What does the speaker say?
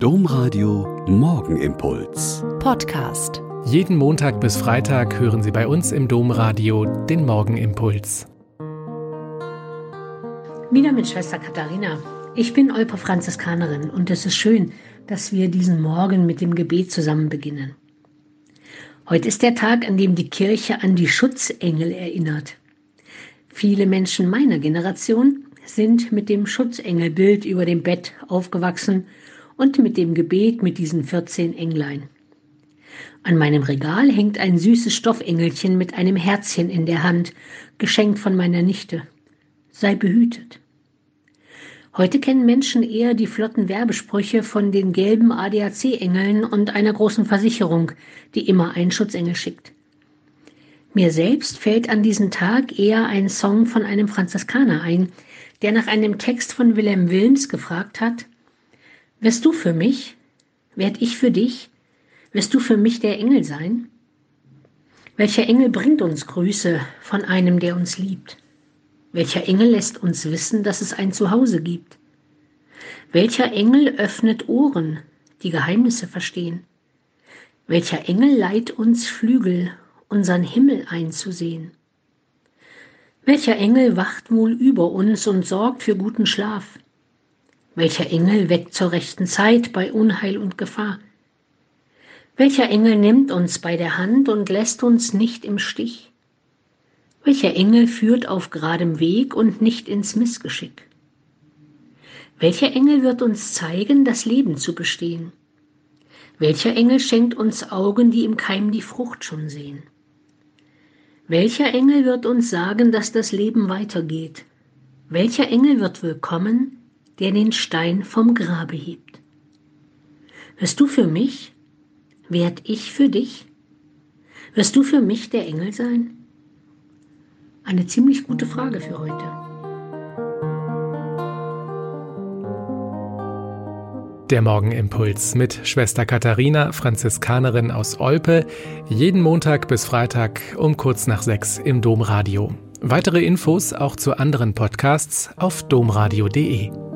Domradio Morgenimpuls. Podcast. Jeden Montag bis Freitag hören Sie bei uns im Domradio den Morgenimpuls. Wieder mit Schwester Katharina. Ich bin Olpe Franziskanerin und es ist schön, dass wir diesen Morgen mit dem Gebet zusammen beginnen. Heute ist der Tag, an dem die Kirche an die Schutzengel erinnert. Viele Menschen meiner Generation sind mit dem Schutzengelbild über dem Bett aufgewachsen und mit dem Gebet mit diesen 14 Englein. An meinem Regal hängt ein süßes Stoffengelchen mit einem Herzchen in der Hand, geschenkt von meiner Nichte. Sei behütet. Heute kennen Menschen eher die flotten Werbesprüche von den gelben ADAC-Engeln und einer großen Versicherung, die immer einen Schutzengel schickt. Mir selbst fällt an diesem Tag eher ein Song von einem Franziskaner ein, der nach einem Text von Wilhelm Wilms gefragt hat, Wirst du für mich? Werd ich für dich? Wirst du für mich der Engel sein? Welcher Engel bringt uns Grüße von einem, der uns liebt? Welcher Engel lässt uns wissen, dass es ein Zuhause gibt? Welcher Engel öffnet Ohren, die Geheimnisse verstehen? Welcher Engel leiht uns Flügel, unseren Himmel einzusehen? Welcher Engel wacht wohl über uns und sorgt für guten Schlaf? Welcher Engel weckt zur rechten Zeit bei Unheil und Gefahr? Welcher Engel nimmt uns bei der Hand und lässt uns nicht im Stich? Welcher Engel führt auf geradem Weg und nicht ins Missgeschick? Welcher Engel wird uns zeigen, das Leben zu bestehen? Welcher Engel schenkt uns Augen, die im Keim die Frucht schon sehen? Welcher Engel wird uns sagen, dass das Leben weitergeht? Welcher Engel wird willkommen, der den Stein vom Grabe hebt. Wirst du für mich? Werd ich für dich? Wirst du für mich der Engel sein? Eine ziemlich gute Frage für heute. Der Morgenimpuls mit Schwester Katharina, Franziskanerin aus Olpe, jeden Montag bis Freitag um kurz nach sechs im Domradio. Weitere Infos auch zu anderen Podcasts auf domradio.de.